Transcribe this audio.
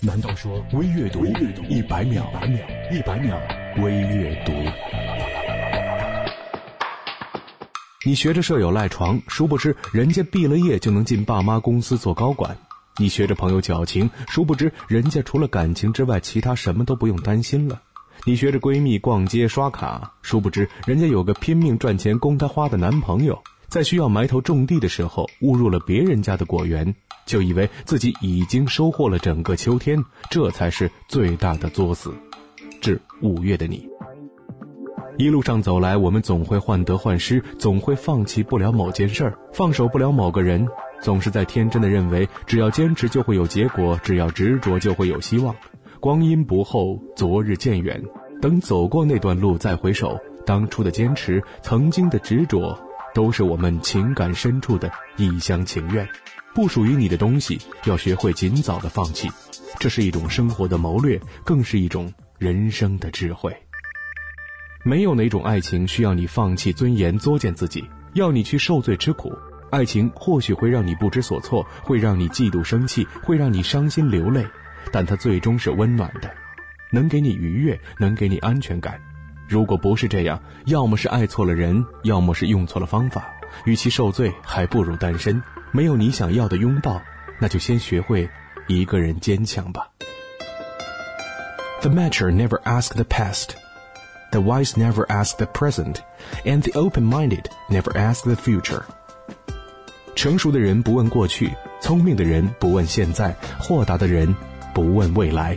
难道说微阅读一百秒？一百秒？微阅读。你学着舍友赖床，殊不知人家毕了业就能进爸妈公司做高管；你学着朋友矫情，殊不知人家除了感情之外，其他什么都不用担心了；你学着闺蜜逛街刷卡，殊不知人家有个拼命赚钱供她花的男朋友，在需要埋头种地的时候，误入了别人家的果园。就以为自己已经收获了整个秋天，这才是最大的作死。致五月的你，一路上走来，我们总会患得患失，总会放弃不了某件事儿，放手不了某个人，总是在天真的认为，只要坚持就会有结果，只要执着就会有希望。光阴不厚，昨日渐远，等走过那段路再回首，当初的坚持，曾经的执着，都是我们情感深处的一厢情愿。不属于你的东西，要学会尽早的放弃，这是一种生活的谋略，更是一种人生的智慧。没有哪种爱情需要你放弃尊严作践自己，要你去受罪吃苦。爱情或许会让你不知所措，会让你嫉妒生气，会让你伤心流泪，但它最终是温暖的，能给你愉悦，能给你安全感。如果不是这样，要么是爱错了人，要么是用错了方法。与其受罪，还不如单身。没有你想要的拥抱，那就先学会一个人坚强吧。The mature never ask the past, the wise never ask the present, and the open-minded never ask the future. 成熟的人不问过去，聪明的人不问现在，豁达的人不问未来。